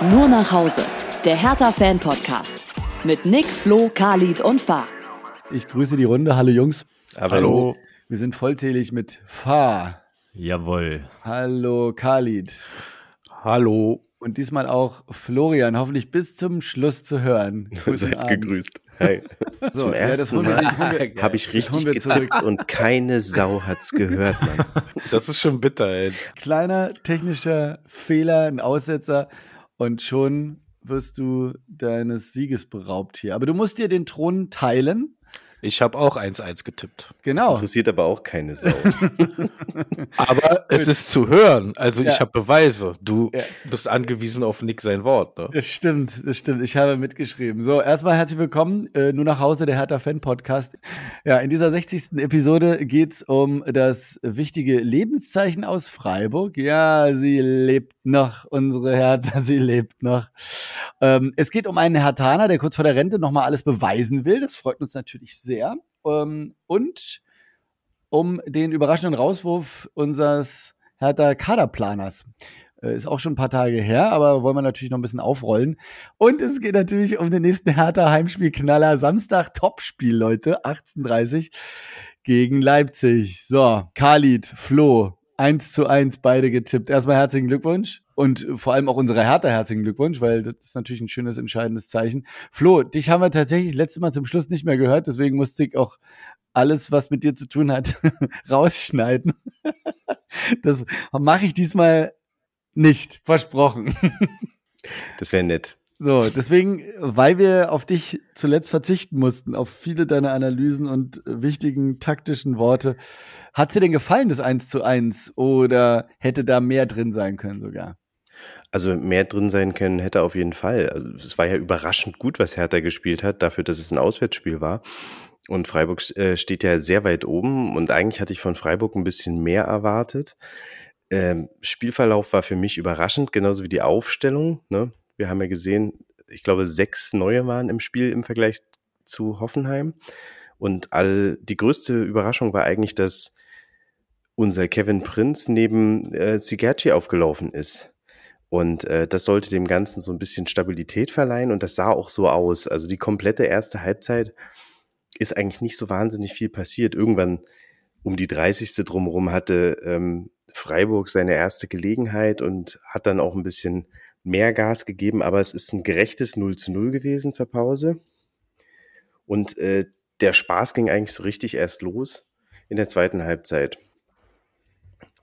Nur nach Hause. Der Hertha-Fan-Podcast. Mit Nick, Flo, Khalid und Fa. Ich grüße die Runde. Hallo Jungs. Hallo. Wir sind vollzählig mit Fa. Jawohl. Hallo Khalid. Hallo. Und diesmal auch Florian, hoffentlich bis zum Schluss zu hören. Seid gegrüßt. Hi. So, Zum ersten ja, Mal habe ich richtig getippt und keine Sau hat's gehört, Mann. Das ist schon bitter, ey. Kleiner technischer Fehler, ein Aussetzer und schon wirst du deines Sieges beraubt hier. Aber du musst dir den Thron teilen ich habe auch 1-1 getippt. Genau. Das interessiert aber auch keine Sau. aber es ist zu hören. Also ja. ich habe Beweise. Du ja. bist angewiesen auf Nick sein Wort. Ne? Das stimmt, das stimmt. Ich habe mitgeschrieben. So, erstmal herzlich willkommen. Äh, nur nach Hause, der Hertha Fan Podcast. Ja, in dieser 60. Episode geht es um das wichtige Lebenszeichen aus Freiburg. Ja, sie lebt noch, unsere Hertha, sie lebt noch. Ähm, es geht um einen Hertaner, der kurz vor der Rente nochmal alles beweisen will. Das freut uns natürlich sehr sehr. Ähm, und um den überraschenden Rauswurf unseres Hertha Kaderplaners. Äh, ist auch schon ein paar Tage her, aber wollen wir natürlich noch ein bisschen aufrollen. Und es geht natürlich um den nächsten Hertha Heimspielknaller. Samstag Topspiel, Leute. 18.30 gegen Leipzig. So, Khalid, Flo, 1 zu 1 beide getippt. Erstmal herzlichen Glückwunsch und vor allem auch unsere Hertha herzlichen Glückwunsch, weil das ist natürlich ein schönes, entscheidendes Zeichen. Flo, dich haben wir tatsächlich letztes Mal zum Schluss nicht mehr gehört, deswegen musste ich auch alles, was mit dir zu tun hat, rausschneiden. Das mache ich diesmal nicht, versprochen. Das wäre nett. So, deswegen, weil wir auf dich zuletzt verzichten mussten, auf viele deiner Analysen und wichtigen taktischen Worte, hat dir denn gefallen, das 1 zu 1? Oder hätte da mehr drin sein können sogar? Also mehr drin sein können hätte auf jeden Fall. Also es war ja überraschend gut, was Hertha gespielt hat, dafür, dass es ein Auswärtsspiel war. Und Freiburg äh, steht ja sehr weit oben und eigentlich hatte ich von Freiburg ein bisschen mehr erwartet. Ähm, Spielverlauf war für mich überraschend, genauso wie die Aufstellung. Ne? Wir haben ja gesehen, ich glaube, sechs neue waren im Spiel im Vergleich zu Hoffenheim. Und all die größte Überraschung war eigentlich, dass unser Kevin Prinz neben äh, Sigerci aufgelaufen ist. Und äh, das sollte dem Ganzen so ein bisschen Stabilität verleihen und das sah auch so aus. Also die komplette erste Halbzeit ist eigentlich nicht so wahnsinnig viel passiert. Irgendwann um die 30. drumherum hatte ähm, Freiburg seine erste Gelegenheit und hat dann auch ein bisschen mehr Gas gegeben, aber es ist ein gerechtes 0 zu 0 gewesen zur Pause. Und äh, der Spaß ging eigentlich so richtig erst los in der zweiten Halbzeit.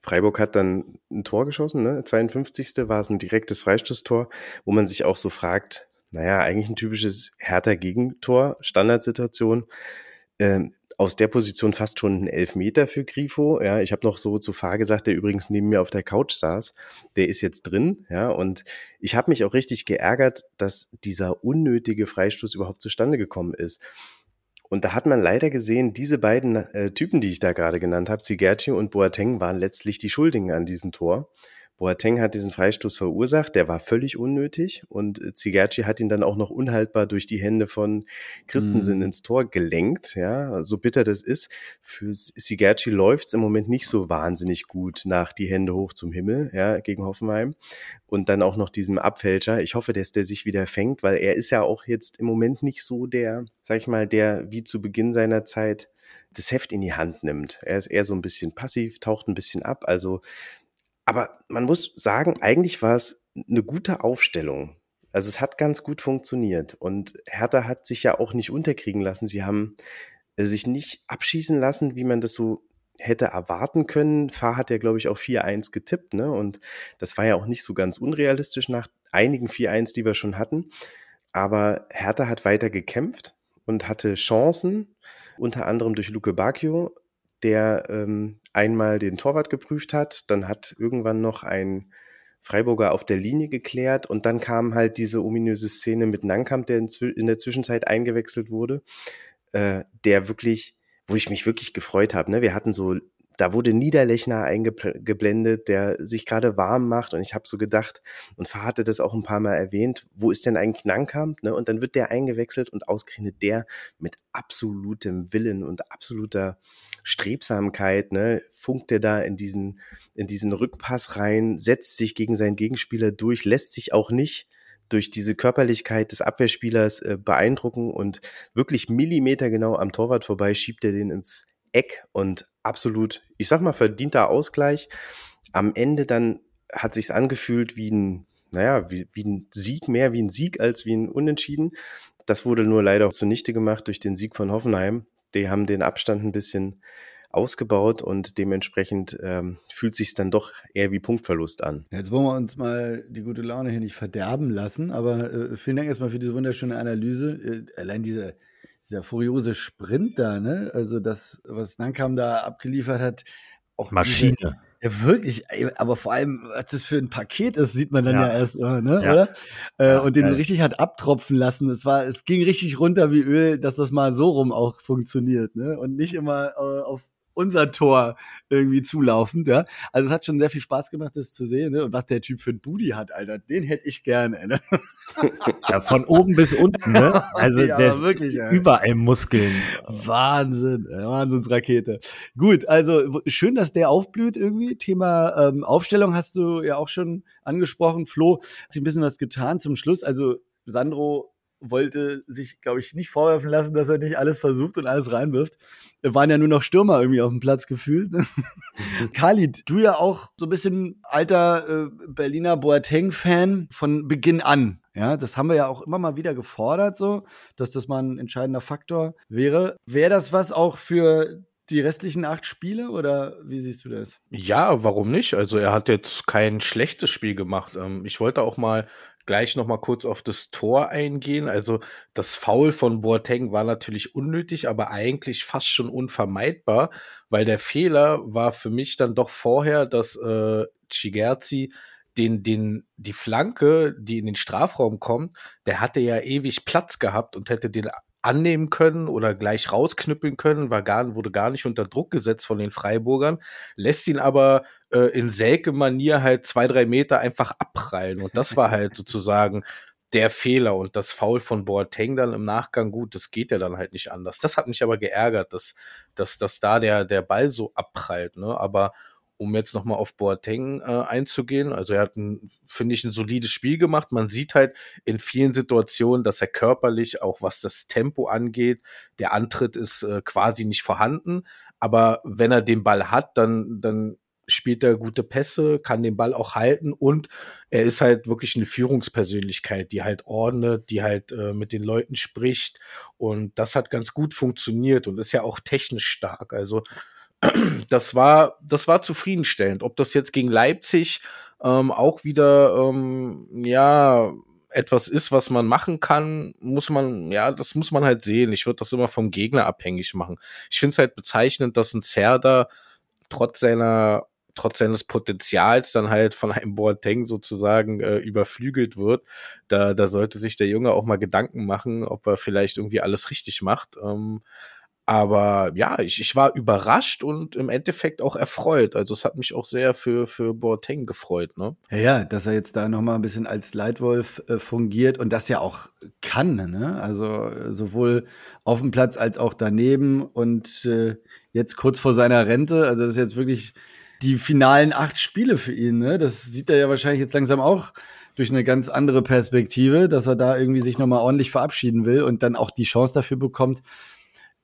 Freiburg hat dann ein Tor geschossen, ne? 52. war es ein direktes Freistoßtor, wo man sich auch so fragt, naja, eigentlich ein typisches härter Gegentor, Standardsituation. Ähm, aus der Position fast schon ein Elfmeter für Grifo. Ja, ich habe noch so zu Fahr gesagt, der übrigens neben mir auf der Couch saß. Der ist jetzt drin. Ja, und ich habe mich auch richtig geärgert, dass dieser unnötige Freistoß überhaupt zustande gekommen ist. Und da hat man leider gesehen, diese beiden äh, Typen, die ich da gerade genannt habe, Sigerci und Boateng, waren letztlich die Schuldigen an diesem Tor. Boateng hat diesen Freistoß verursacht, der war völlig unnötig und Zigerci hat ihn dann auch noch unhaltbar durch die Hände von Christensen mhm. ins Tor gelenkt, ja, so bitter das ist. Für Zigerci läuft's im Moment nicht so wahnsinnig gut nach die Hände hoch zum Himmel, ja, gegen Hoffenheim und dann auch noch diesem Abfälscher. Ich hoffe, dass der sich wieder fängt, weil er ist ja auch jetzt im Moment nicht so der, sag ich mal, der wie zu Beginn seiner Zeit das Heft in die Hand nimmt. Er ist eher so ein bisschen passiv, taucht ein bisschen ab. Also aber man muss sagen, eigentlich war es eine gute Aufstellung. Also es hat ganz gut funktioniert. Und Hertha hat sich ja auch nicht unterkriegen lassen. Sie haben äh, sich nicht abschießen lassen, wie man das so hätte erwarten können. Fahr hat ja, glaube ich, auch 4-1 getippt, ne? Und das war ja auch nicht so ganz unrealistisch nach einigen 4-1, die wir schon hatten. Aber Hertha hat weiter gekämpft und hatte Chancen, unter anderem durch Luke Bacchio, der ähm, einmal den Torwart geprüft hat, dann hat irgendwann noch ein Freiburger auf der Linie geklärt und dann kam halt diese ominöse Szene mit Nankamp, der in, in der Zwischenzeit eingewechselt wurde, äh, der wirklich, wo ich mich wirklich gefreut habe. Ne? Wir hatten so, da wurde Niederlechner eingeblendet, der sich gerade warm macht und ich habe so gedacht und hatte das auch ein paar Mal erwähnt, wo ist denn eigentlich Nankamp? Ne? Und dann wird der eingewechselt und ausgerechnet der mit absolutem Willen und absoluter Strebsamkeit, ne, funkt er da in diesen, in diesen Rückpass rein, setzt sich gegen seinen Gegenspieler durch, lässt sich auch nicht durch diese Körperlichkeit des Abwehrspielers äh, beeindrucken und wirklich millimetergenau am Torwart vorbei schiebt er den ins Eck und absolut, ich sag mal, verdienter Ausgleich. Am Ende dann hat sich's angefühlt wie ein, naja, wie, wie ein Sieg, mehr wie ein Sieg als wie ein Unentschieden. Das wurde nur leider auch zunichte gemacht durch den Sieg von Hoffenheim. Die haben den Abstand ein bisschen ausgebaut und dementsprechend ähm, fühlt sich dann doch eher wie Punktverlust an. Jetzt wollen wir uns mal die gute Laune hier nicht verderben lassen, aber äh, vielen Dank erstmal für diese wunderschöne Analyse. Äh, allein diese, dieser furiose Sprint da, ne? Also das, was Nankam da abgeliefert hat, auch Maschine. Diese, ja, wirklich, aber vor allem, was das für ein Paket ist, sieht man dann ja, ja erst, ne, ja. oder? Äh, ja, und den so richtig hat abtropfen lassen. Es war, es ging richtig runter wie Öl, dass das mal so rum auch funktioniert, ne? Und nicht immer äh, auf unser Tor irgendwie zulaufend, ja. Also es hat schon sehr viel Spaß gemacht, das zu sehen, ne? Und was der Typ für ein Booty hat, Alter, den hätte ich gerne, ne? Ja, von oben bis unten, ne? Also ja, der wirklich, ja. überall Muskeln. Wahnsinn, Wahnsinnsrakete. Gut, also schön, dass der aufblüht irgendwie. Thema ähm, Aufstellung hast du ja auch schon angesprochen. Flo hat sich ein bisschen was getan zum Schluss. Also Sandro wollte sich, glaube ich, nicht vorwerfen lassen, dass er nicht alles versucht und alles reinwirft. Wir waren ja nur noch Stürmer irgendwie auf dem Platz gefühlt. Ne? Khalid, du ja auch so ein bisschen alter äh, Berliner Boateng-Fan von Beginn an. Ja, das haben wir ja auch immer mal wieder gefordert, so, dass das mal ein entscheidender Faktor wäre. Wäre das was auch für die restlichen acht Spiele oder wie siehst du das? Ja, warum nicht? Also er hat jetzt kein schlechtes Spiel gemacht. Ähm, ich wollte auch mal gleich noch mal kurz auf das Tor eingehen. Also das Foul von Boateng war natürlich unnötig, aber eigentlich fast schon unvermeidbar, weil der Fehler war für mich dann doch vorher, dass äh, Chigerzi den, den, die Flanke, die in den Strafraum kommt, der hatte ja ewig Platz gehabt und hätte den annehmen können oder gleich rausknüppeln können, war gar, wurde gar nicht unter Druck gesetzt von den Freiburgern, lässt ihn aber äh, in Selke-Manier halt zwei, drei Meter einfach abprallen. Und das war halt sozusagen der Fehler und das Foul von Boateng dann im Nachgang gut, das geht ja dann halt nicht anders. Das hat mich aber geärgert, dass, dass, dass da der, der Ball so abprallt, ne? Aber um jetzt nochmal auf Boateng äh, einzugehen, also er hat, ein, finde ich, ein solides Spiel gemacht. Man sieht halt in vielen Situationen, dass er körperlich, auch was das Tempo angeht, der Antritt ist äh, quasi nicht vorhanden. Aber wenn er den Ball hat, dann, dann spielt er gute Pässe, kann den Ball auch halten und er ist halt wirklich eine Führungspersönlichkeit, die halt ordnet, die halt äh, mit den Leuten spricht und das hat ganz gut funktioniert und ist ja auch technisch stark. Also das war, das war zufriedenstellend. Ob das jetzt gegen Leipzig ähm, auch wieder, ähm, ja, etwas ist, was man machen kann, muss man, ja, das muss man halt sehen. Ich würde das immer vom Gegner abhängig machen. Ich finde es halt bezeichnend, dass ein Zerda trotz seiner trotz seines Potenzials dann halt von einem Boateng sozusagen äh, überflügelt wird. Da, da sollte sich der Junge auch mal Gedanken machen, ob er vielleicht irgendwie alles richtig macht. Ähm, aber ja, ich, ich war überrascht und im Endeffekt auch erfreut. Also es hat mich auch sehr für, für Boateng gefreut. Ne? Ja, ja, dass er jetzt da nochmal ein bisschen als Leitwolf äh, fungiert und das ja auch kann. Ne? Also äh, sowohl auf dem Platz als auch daneben und äh, jetzt kurz vor seiner Rente. Also das ist jetzt wirklich die finalen acht Spiele für ihn. Ne? Das sieht er ja wahrscheinlich jetzt langsam auch durch eine ganz andere Perspektive, dass er da irgendwie sich nochmal ordentlich verabschieden will und dann auch die Chance dafür bekommt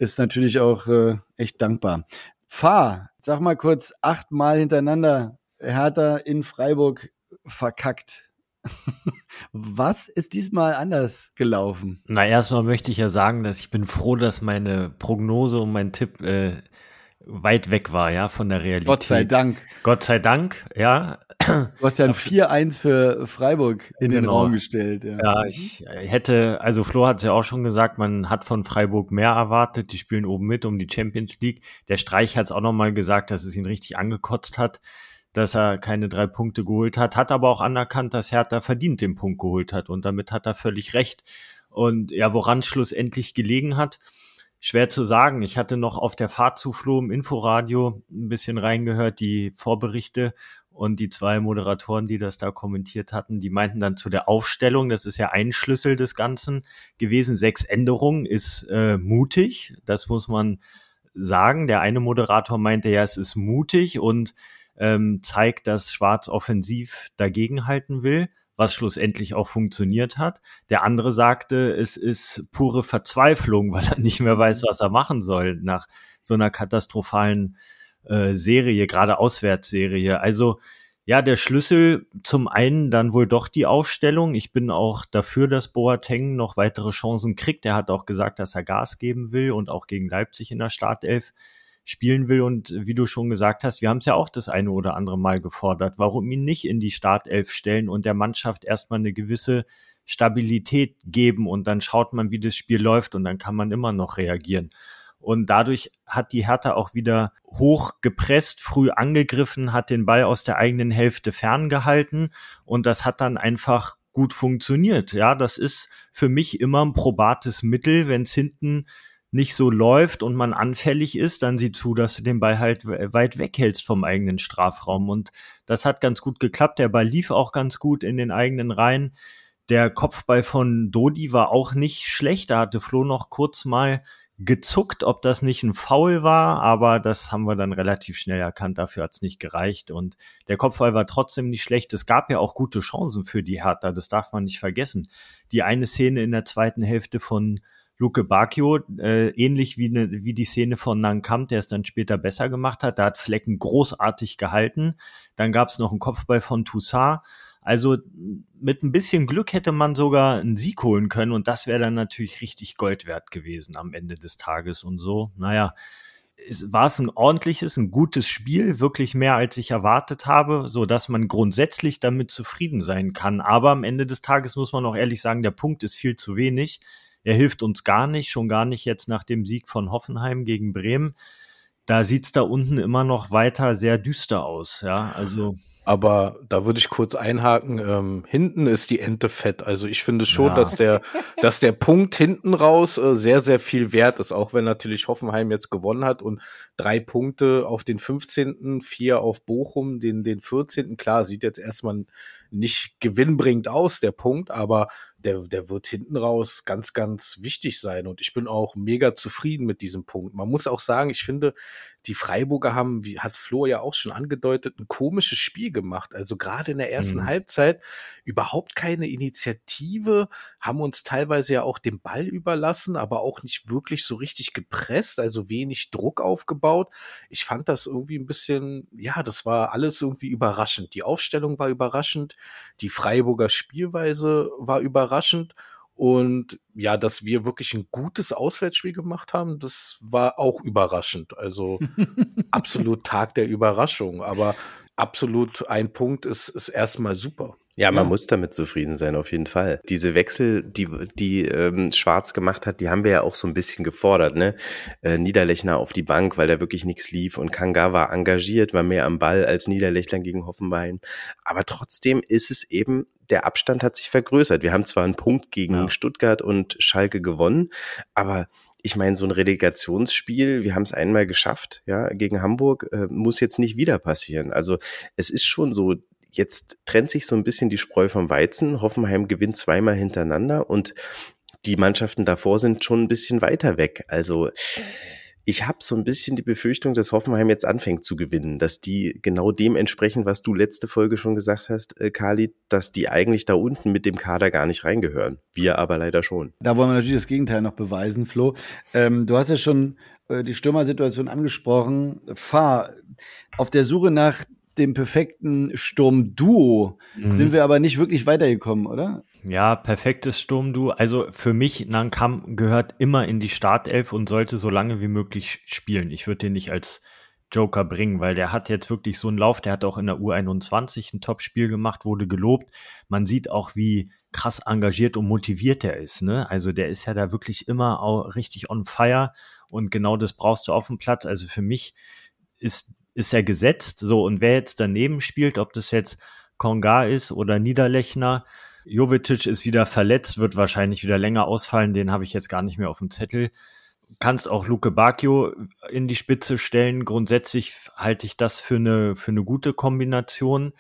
ist natürlich auch äh, echt dankbar. Fahr, sag mal kurz, achtmal hintereinander Hertha in Freiburg verkackt. Was ist diesmal anders gelaufen? Na, erstmal möchte ich ja sagen, dass ich bin froh, dass meine Prognose und mein Tipp äh, weit weg war, ja, von der Realität. Gott sei Dank. Gott sei Dank, ja. Du hast ja ein 4-1 für Freiburg in genau. den Raum gestellt. Ja, ja ich hätte, also Flo hat es ja auch schon gesagt, man hat von Freiburg mehr erwartet. Die spielen oben mit um die Champions League. Der Streich hat es auch nochmal gesagt, dass es ihn richtig angekotzt hat, dass er keine drei Punkte geholt hat, hat aber auch anerkannt, dass Hertha verdient den Punkt geholt hat und damit hat er völlig recht. Und ja, woran schlussendlich gelegen hat, Schwer zu sagen. Ich hatte noch auf der Fahrt zu Flo im Inforadio ein bisschen reingehört, die Vorberichte und die zwei Moderatoren, die das da kommentiert hatten, die meinten dann zu der Aufstellung, das ist ja ein Schlüssel des Ganzen gewesen. Sechs Änderungen ist äh, mutig, das muss man sagen. Der eine Moderator meinte ja, es ist mutig und ähm, zeigt, dass Schwarz offensiv dagegenhalten will was schlussendlich auch funktioniert hat. Der andere sagte, es ist pure Verzweiflung, weil er nicht mehr weiß, was er machen soll nach so einer katastrophalen äh, Serie, gerade Auswärtsserie. Also ja, der Schlüssel zum einen dann wohl doch die Aufstellung. Ich bin auch dafür, dass Boateng noch weitere Chancen kriegt. Er hat auch gesagt, dass er Gas geben will und auch gegen Leipzig in der Startelf spielen will. Und wie du schon gesagt hast, wir haben es ja auch das eine oder andere Mal gefordert. Warum ihn nicht in die Startelf stellen und der Mannschaft erstmal eine gewisse Stabilität geben und dann schaut man, wie das Spiel läuft und dann kann man immer noch reagieren. Und dadurch hat die Hertha auch wieder hoch gepresst, früh angegriffen, hat den Ball aus der eigenen Hälfte ferngehalten und das hat dann einfach gut funktioniert. Ja, das ist für mich immer ein probates Mittel, wenn es hinten nicht so läuft und man anfällig ist, dann sieh zu, dass du den Ball halt weit weghältst vom eigenen Strafraum. Und das hat ganz gut geklappt. Der Ball lief auch ganz gut in den eigenen Reihen. Der Kopfball von Dodi war auch nicht schlecht. Da hatte Flo noch kurz mal gezuckt, ob das nicht ein Foul war, aber das haben wir dann relativ schnell erkannt, dafür hat's nicht gereicht und der Kopfball war trotzdem nicht schlecht. Es gab ja auch gute Chancen für die Hertha, das darf man nicht vergessen. Die eine Szene in der zweiten Hälfte von Luke Bacchio, äh, ähnlich wie, ne, wie die Szene von Nankamp, der es dann später besser gemacht hat, da hat Flecken großartig gehalten. Dann gab's noch einen Kopfball von Toussaint, also mit ein bisschen Glück hätte man sogar einen Sieg holen können und das wäre dann natürlich richtig Gold wert gewesen am Ende des Tages und so. Naja, es war es ein ordentliches, ein gutes Spiel, wirklich mehr als ich erwartet habe, so dass man grundsätzlich damit zufrieden sein kann. Aber am Ende des Tages muss man auch ehrlich sagen, der Punkt ist viel zu wenig. Er hilft uns gar nicht, schon gar nicht jetzt nach dem Sieg von Hoffenheim gegen Bremen. Da sieht's da unten immer noch weiter sehr düster aus, ja. Also aber da würde ich kurz einhaken. Ähm, hinten ist die Ente fett. Also ich finde schon, ja. dass der, dass der Punkt hinten raus äh, sehr, sehr viel wert ist. Auch wenn natürlich Hoffenheim jetzt gewonnen hat und drei Punkte auf den 15., vier auf Bochum, den, den 14. Klar, sieht jetzt erstmal nicht gewinnbringend aus, der Punkt, aber der, der wird hinten raus ganz, ganz wichtig sein. Und ich bin auch mega zufrieden mit diesem Punkt. Man muss auch sagen, ich finde, die Freiburger haben, wie hat Flo ja auch schon angedeutet, ein komisches Spiel gemacht. Also gerade in der ersten mhm. Halbzeit überhaupt keine Initiative, haben uns teilweise ja auch den Ball überlassen, aber auch nicht wirklich so richtig gepresst, also wenig Druck aufgebaut. Ich fand das irgendwie ein bisschen, ja, das war alles irgendwie überraschend. Die Aufstellung war überraschend, die Freiburger Spielweise war überraschend und ja, dass wir wirklich ein gutes Auswärtsspiel gemacht haben, das war auch überraschend. Also absolut Tag der Überraschung. Aber absolut ein Punkt ist, ist erstmal super. Ja, man ja. muss damit zufrieden sein, auf jeden Fall. Diese Wechsel, die, die ähm, Schwarz gemacht hat, die haben wir ja auch so ein bisschen gefordert, ne? Äh, Niederlechner auf die Bank, weil da wirklich nichts lief und Kanga war engagiert, war mehr am Ball als Niederlechner gegen Hoffenheim. Aber trotzdem ist es eben, der Abstand hat sich vergrößert. Wir haben zwar einen Punkt gegen ja. Stuttgart und Schalke gewonnen, aber ich meine, so ein Relegationsspiel, wir haben es einmal geschafft, ja, gegen Hamburg, äh, muss jetzt nicht wieder passieren. Also es ist schon so, jetzt trennt sich so ein bisschen die Spreu vom Weizen. Hoffenheim gewinnt zweimal hintereinander und die Mannschaften davor sind schon ein bisschen weiter weg. Also ich habe so ein bisschen die Befürchtung, dass Hoffenheim jetzt anfängt zu gewinnen, dass die genau dem entsprechen, was du letzte Folge schon gesagt hast, äh, Kali, dass die eigentlich da unten mit dem Kader gar nicht reingehören. Wir aber leider schon. Da wollen wir natürlich das Gegenteil noch beweisen, Flo. Ähm, du hast ja schon äh, die Stürmersituation angesprochen. Fahr auf der Suche nach dem perfekten Sturmduo mhm. sind wir aber nicht wirklich weitergekommen, oder? Ja, perfektes Sturmduo. Also für mich, Nankam gehört immer in die Startelf und sollte so lange wie möglich spielen. Ich würde den nicht als Joker bringen, weil der hat jetzt wirklich so einen Lauf, der hat auch in der U21 ein Top-Spiel gemacht, wurde gelobt. Man sieht auch, wie krass engagiert und motiviert er ist. Ne? Also der ist ja da wirklich immer auch richtig on fire und genau das brauchst du auf dem Platz. Also für mich ist ist er gesetzt. So, und wer jetzt daneben spielt, ob das jetzt Konga ist oder Niederlechner, Jovetic ist wieder verletzt, wird wahrscheinlich wieder länger ausfallen, den habe ich jetzt gar nicht mehr auf dem Zettel. Kannst auch Luke Bacchio in die Spitze stellen. Grundsätzlich halte ich das für eine, für eine gute Kombination.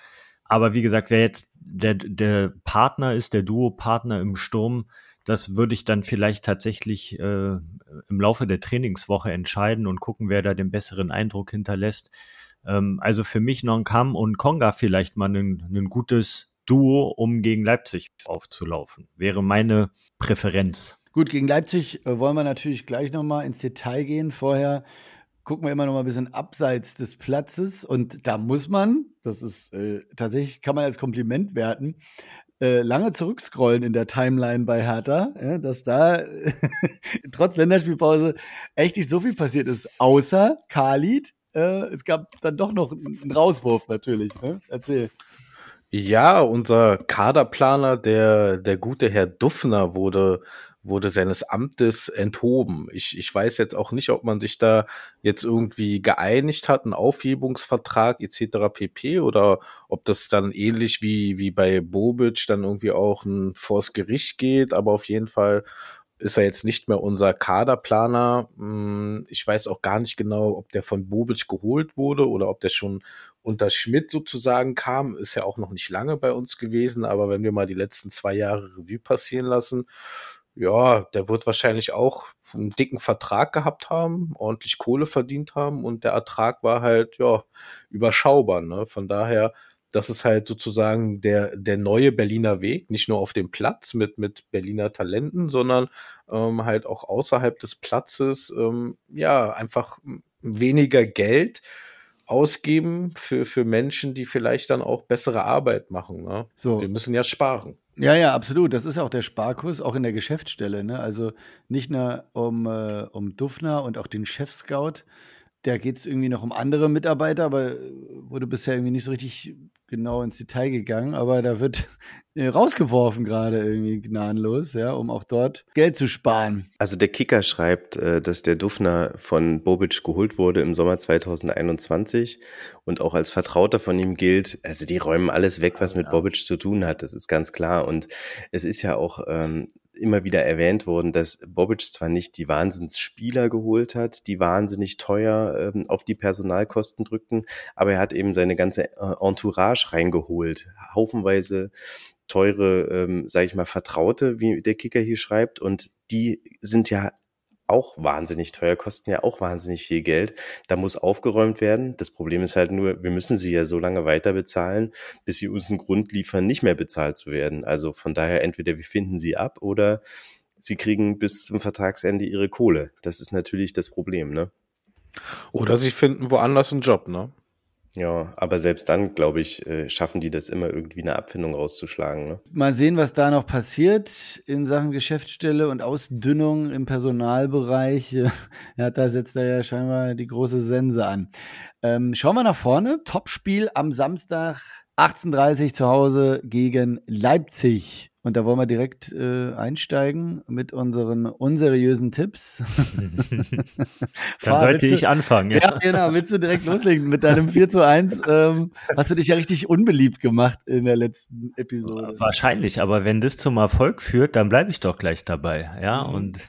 Aber wie gesagt, wer jetzt der, der Partner ist, der Duo-Partner im Sturm, das würde ich dann vielleicht tatsächlich äh, im Laufe der Trainingswoche entscheiden und gucken, wer da den besseren Eindruck hinterlässt. Ähm, also für mich Nonkam und Konga vielleicht mal ein, gutes Duo, um gegen Leipzig aufzulaufen. Wäre meine Präferenz. Gut, gegen Leipzig äh, wollen wir natürlich gleich nochmal ins Detail gehen. Vorher gucken wir immer noch mal ein bisschen abseits des Platzes und da muss man, das ist äh, tatsächlich, kann man als Kompliment werten, äh, lange zurückscrollen in der Timeline bei Hertha, ja, dass da trotz Länderspielpause echt nicht so viel passiert ist, außer Khalid. Äh, es gab dann doch noch einen Rauswurf natürlich. Ne? Erzähl. Ja, unser Kaderplaner, der, der gute Herr Duffner, wurde wurde seines Amtes enthoben. Ich, ich weiß jetzt auch nicht, ob man sich da jetzt irgendwie geeinigt hat, einen Aufhebungsvertrag etc. pp. oder ob das dann ähnlich wie, wie bei Bobic dann irgendwie auch ein vors Gericht geht, aber auf jeden Fall ist er jetzt nicht mehr unser Kaderplaner. Hm, ich weiß auch gar nicht genau, ob der von Bobic geholt wurde oder ob der schon unter Schmidt sozusagen kam. Ist ja auch noch nicht lange bei uns gewesen, aber wenn wir mal die letzten zwei Jahre Revue passieren lassen, ja, der wird wahrscheinlich auch einen dicken Vertrag gehabt haben, ordentlich Kohle verdient haben und der Ertrag war halt, ja, überschaubar. Ne? Von daher, das ist halt sozusagen der, der neue Berliner Weg, nicht nur auf dem Platz mit, mit Berliner Talenten, sondern ähm, halt auch außerhalb des Platzes, ähm, ja, einfach weniger Geld ausgeben für, für Menschen, die vielleicht dann auch bessere Arbeit machen. Ne? So. Wir müssen ja sparen. Ja, ja, absolut. Das ist auch der Sparkurs, auch in der Geschäftsstelle. Ne? Also nicht nur um, äh, um Duffner und auch den Chef-Scout. Da geht es irgendwie noch um andere Mitarbeiter, aber wurde bisher irgendwie nicht so richtig genau ins Detail gegangen, aber da wird äh, rausgeworfen gerade irgendwie gnadenlos, ja, um auch dort Geld zu sparen. Also der Kicker schreibt, äh, dass der Dufner von Bobic geholt wurde im Sommer 2021 und auch als Vertrauter von ihm gilt. Also die räumen alles weg, was mit Bobic zu tun hat, das ist ganz klar. Und es ist ja auch ähm, immer wieder erwähnt worden, dass Bobic zwar nicht die Wahnsinnsspieler geholt hat, die wahnsinnig teuer ähm, auf die Personalkosten drückten, aber er hat eben seine ganze äh, Entourage reingeholt. Haufenweise teure, ähm, sage ich mal, Vertraute, wie der Kicker hier schreibt, und die sind ja auch wahnsinnig teuer, kosten ja auch wahnsinnig viel Geld. Da muss aufgeräumt werden. Das Problem ist halt nur, wir müssen sie ja so lange weiter bezahlen, bis sie uns einen Grund liefern, nicht mehr bezahlt zu werden. Also von daher entweder wir finden sie ab oder sie kriegen bis zum Vertragsende ihre Kohle. Das ist natürlich das Problem, ne? Oder sie finden woanders einen Job, ne? Ja, aber selbst dann, glaube ich, äh, schaffen die das immer irgendwie eine Abfindung rauszuschlagen. Ne? Mal sehen, was da noch passiert in Sachen Geschäftsstelle und Ausdünnung im Personalbereich. Ja, da setzt er ja scheinbar die große Sense an. Ähm, schauen wir nach vorne. Topspiel am Samstag 18.30 zu Hause gegen Leipzig. Und da wollen wir direkt äh, einsteigen mit unseren unseriösen Tipps. Dann sollte ich anfangen. Ja. ja, genau. Willst du direkt loslegen mit deinem 4 zu 1? Ähm, hast du dich ja richtig unbeliebt gemacht in der letzten Episode. Wahrscheinlich, aber wenn das zum Erfolg führt, dann bleibe ich doch gleich dabei. Ja, mhm. und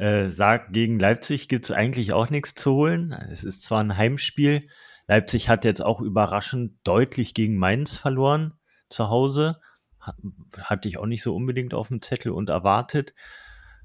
äh, sag, gegen Leipzig gibt's eigentlich auch nichts zu holen. Es ist zwar ein Heimspiel. Leipzig hat jetzt auch überraschend deutlich gegen Mainz verloren zu Hause hatte ich auch nicht so unbedingt auf dem Zettel und erwartet.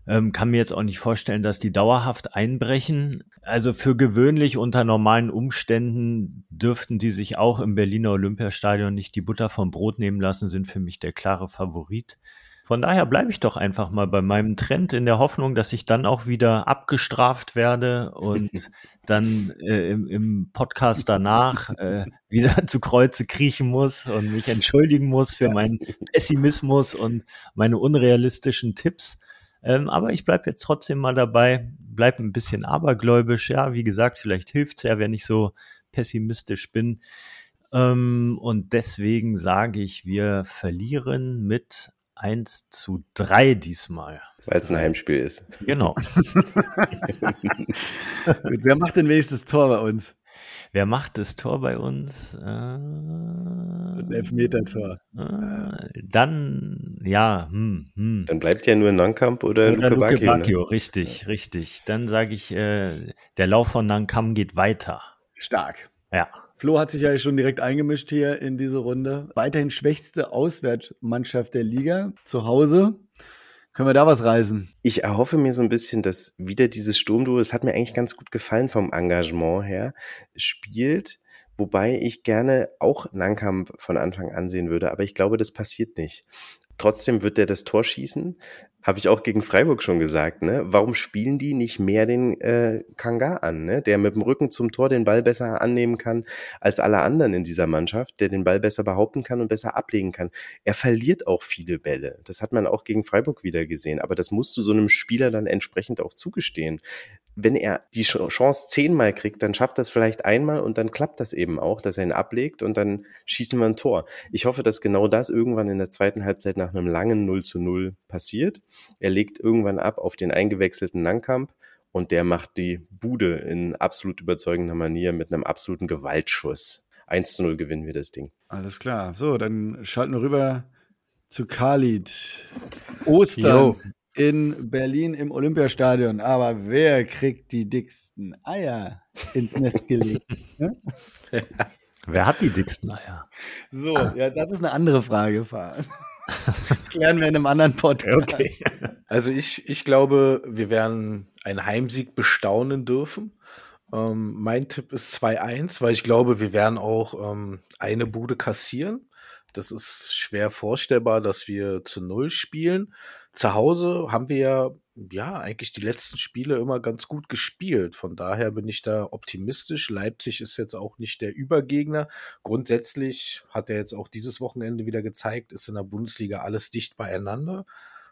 Ähm, kann mir jetzt auch nicht vorstellen, dass die dauerhaft einbrechen. Also für gewöhnlich unter normalen Umständen dürften die sich auch im Berliner Olympiastadion nicht die Butter vom Brot nehmen lassen, sind für mich der klare Favorit. Von daher bleibe ich doch einfach mal bei meinem Trend in der Hoffnung, dass ich dann auch wieder abgestraft werde und dann äh, im, im, Podcast danach äh, wieder zu Kreuze kriechen muss und mich entschuldigen muss für meinen Pessimismus und meine unrealistischen Tipps. Ähm, aber ich bleibe jetzt trotzdem mal dabei, bleibe ein bisschen abergläubisch. Ja, wie gesagt, vielleicht hilft's ja, wenn ich so pessimistisch bin. Ähm, und deswegen sage ich, wir verlieren mit 1 zu 3 diesmal. Weil es ein Heimspiel ist. Genau. Wer macht denn wenigstens Tor bei uns? Wer macht das Tor bei uns? Äh, ein Elfmeter-Tor. Äh, dann, ja, hm, hm. Dann bleibt ja nur Nankamp oder, oder Luke Bacchio. Bacchio ne? Richtig, ja. richtig. Dann sage ich, äh, der Lauf von Nankam geht weiter. Stark. Ja. Flo hat sich ja schon direkt eingemischt hier in diese Runde. Weiterhin schwächste Auswärtsmannschaft der Liga zu Hause. Können wir da was reisen? Ich erhoffe mir so ein bisschen, dass wieder dieses Sturmduo, das hat mir eigentlich ganz gut gefallen vom Engagement her, spielt wobei ich gerne auch Nankamp von Anfang an sehen würde, aber ich glaube, das passiert nicht. Trotzdem wird er das Tor schießen. Habe ich auch gegen Freiburg schon gesagt. Ne? Warum spielen die nicht mehr den äh, Kanga an, ne? der mit dem Rücken zum Tor den Ball besser annehmen kann als alle anderen in dieser Mannschaft, der den Ball besser behaupten kann und besser ablegen kann. Er verliert auch viele Bälle. Das hat man auch gegen Freiburg wieder gesehen. Aber das musst du so einem Spieler dann entsprechend auch zugestehen wenn er die Chance zehnmal kriegt, dann schafft das vielleicht einmal und dann klappt das eben auch, dass er ihn ablegt und dann schießen wir ein Tor. Ich hoffe, dass genau das irgendwann in der zweiten Halbzeit nach einem langen 0 zu 0 passiert. Er legt irgendwann ab auf den eingewechselten Nankamp und der macht die Bude in absolut überzeugender Manier mit einem absoluten Gewaltschuss. 1 zu 0 gewinnen wir das Ding. Alles klar. So, dann schalten wir rüber zu Khalid. Ostern. Yo in Berlin im Olympiastadion. Aber wer kriegt die dicksten Eier ins Nest gelegt? Ne? wer hat die dicksten Eier? So, ja, das ist eine andere Frage, Das klären wir in einem anderen Podcast. Okay. Also ich, ich glaube, wir werden einen Heimsieg bestaunen dürfen. Ähm, mein Tipp ist 2-1, weil ich glaube, wir werden auch ähm, eine Bude kassieren. Das ist schwer vorstellbar, dass wir zu Null spielen zu Hause haben wir ja, ja eigentlich die letzten Spiele immer ganz gut gespielt. Von daher bin ich da optimistisch. Leipzig ist jetzt auch nicht der Übergegner. Grundsätzlich hat er jetzt auch dieses Wochenende wieder gezeigt, ist in der Bundesliga alles dicht beieinander.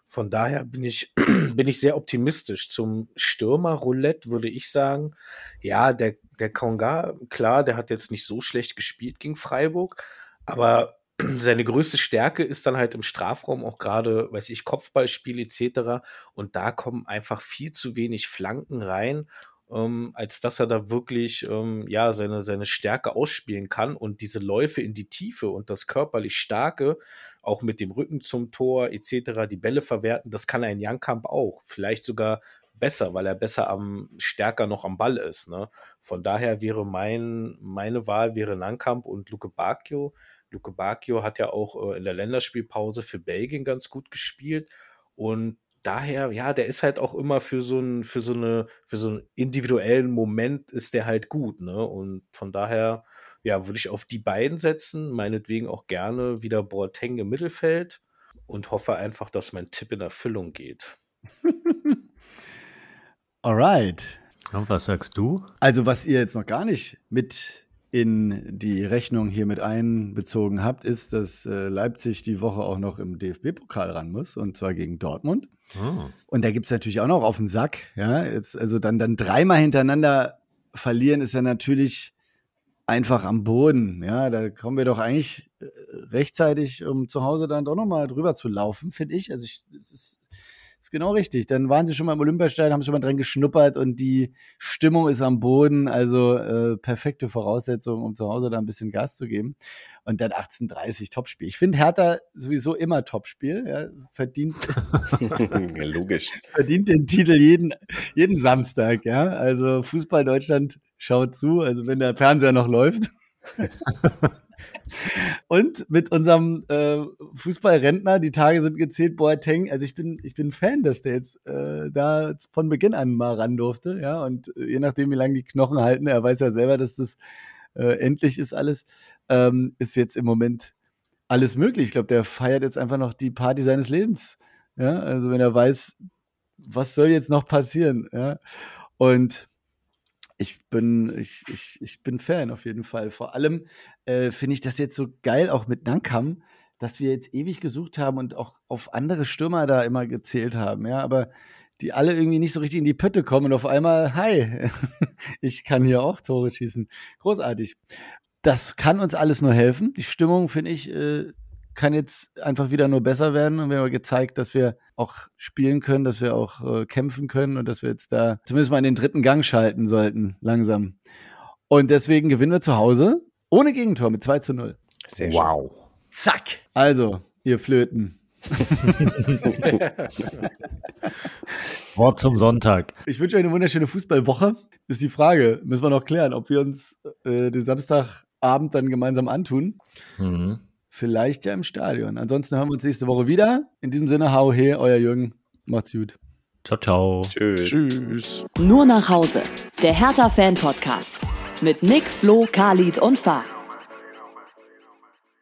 Von daher bin ich, bin ich sehr optimistisch. Zum Stürmer-Roulette würde ich sagen, ja, der, der Konga, klar, der hat jetzt nicht so schlecht gespielt gegen Freiburg, aber seine größte Stärke ist dann halt im Strafraum auch gerade, weiß ich, Kopfballspiel etc. Und da kommen einfach viel zu wenig Flanken rein, ähm, als dass er da wirklich ähm, ja seine seine Stärke ausspielen kann und diese Läufe in die Tiefe und das körperlich starke, auch mit dem Rücken zum Tor etc. Die Bälle verwerten, das kann ein Jankamp auch, vielleicht sogar besser, weil er besser am stärker noch am Ball ist. Ne? Von daher wäre mein meine Wahl wäre Nankamp und Luke Bacchio Luke Bacchio hat ja auch äh, in der Länderspielpause für Belgien ganz gut gespielt und daher, ja, der ist halt auch immer für so ein, für so eine, für so einen individuellen Moment ist der halt gut, ne? Und von daher, ja, würde ich auf die beiden setzen, meinetwegen auch gerne wieder Boateng im Mittelfeld und hoffe einfach, dass mein Tipp in Erfüllung geht. Alright. Und was sagst du? Also, was ihr jetzt noch gar nicht mit in die Rechnung hier mit einbezogen habt, ist, dass äh, Leipzig die Woche auch noch im DFB-Pokal ran muss, und zwar gegen Dortmund. Oh. Und da gibt es natürlich auch noch auf den Sack. Ja, jetzt, also dann, dann dreimal hintereinander verlieren ist ja natürlich einfach am Boden. Ja, da kommen wir doch eigentlich äh, rechtzeitig, um zu Hause dann doch nochmal drüber zu laufen, finde ich. Also ich, das ist ist genau richtig. Dann waren sie schon mal im Olympiastadion, haben schon mal dran geschnuppert und die Stimmung ist am Boden. Also äh, perfekte Voraussetzung, um zu Hause da ein bisschen Gas zu geben. Und dann 18:30 Topspiel. Ich finde Hertha sowieso immer Topspiel. Ja, verdient logisch verdient den Titel jeden jeden Samstag. Ja, also Fußball Deutschland schaut zu. Also wenn der Fernseher noch läuft. Und mit unserem äh, Fußballrentner, die Tage sind gezählt, Boateng, also ich bin, ich bin Fan, dass der jetzt äh, da von Beginn an mal ran durfte, ja, und je nachdem, wie lange die Knochen halten, er weiß ja selber, dass das äh, endlich ist alles, ähm, ist jetzt im Moment alles möglich. Ich glaube, der feiert jetzt einfach noch die Party seines Lebens, ja, also wenn er weiß, was soll jetzt noch passieren, ja, und ich bin, ich, ich, ich bin Fan auf jeden Fall. Vor allem äh, finde ich das jetzt so geil, auch mit Nankam, dass wir jetzt ewig gesucht haben und auch auf andere Stürmer da immer gezählt haben, ja, aber die alle irgendwie nicht so richtig in die Pötte kommen und auf einmal, hi, ich kann hier auch Tore schießen. Großartig. Das kann uns alles nur helfen. Die Stimmung, finde ich, äh, kann jetzt einfach wieder nur besser werden und wir haben gezeigt, dass wir auch spielen können, dass wir auch äh, kämpfen können und dass wir jetzt da zumindest mal in den dritten Gang schalten sollten, langsam. Und deswegen gewinnen wir zu Hause ohne Gegentor mit 2 zu 0. Sehr schön. Wow. Zack. Also, ihr Flöten. Wort zum Sonntag. Ich wünsche euch eine wunderschöne Fußballwoche. Ist die Frage, müssen wir noch klären, ob wir uns äh, den Samstagabend dann gemeinsam antun. Mhm. Vielleicht ja im Stadion. Ansonsten hören wir uns nächste Woche wieder. In diesem Sinne, hau he, euer Jürgen. Macht's gut. Ciao, ciao. Tschüss. Tschüss. Nur nach Hause. Der Hertha-Fan-Podcast. Mit Nick, Flo, Khalid und Fah.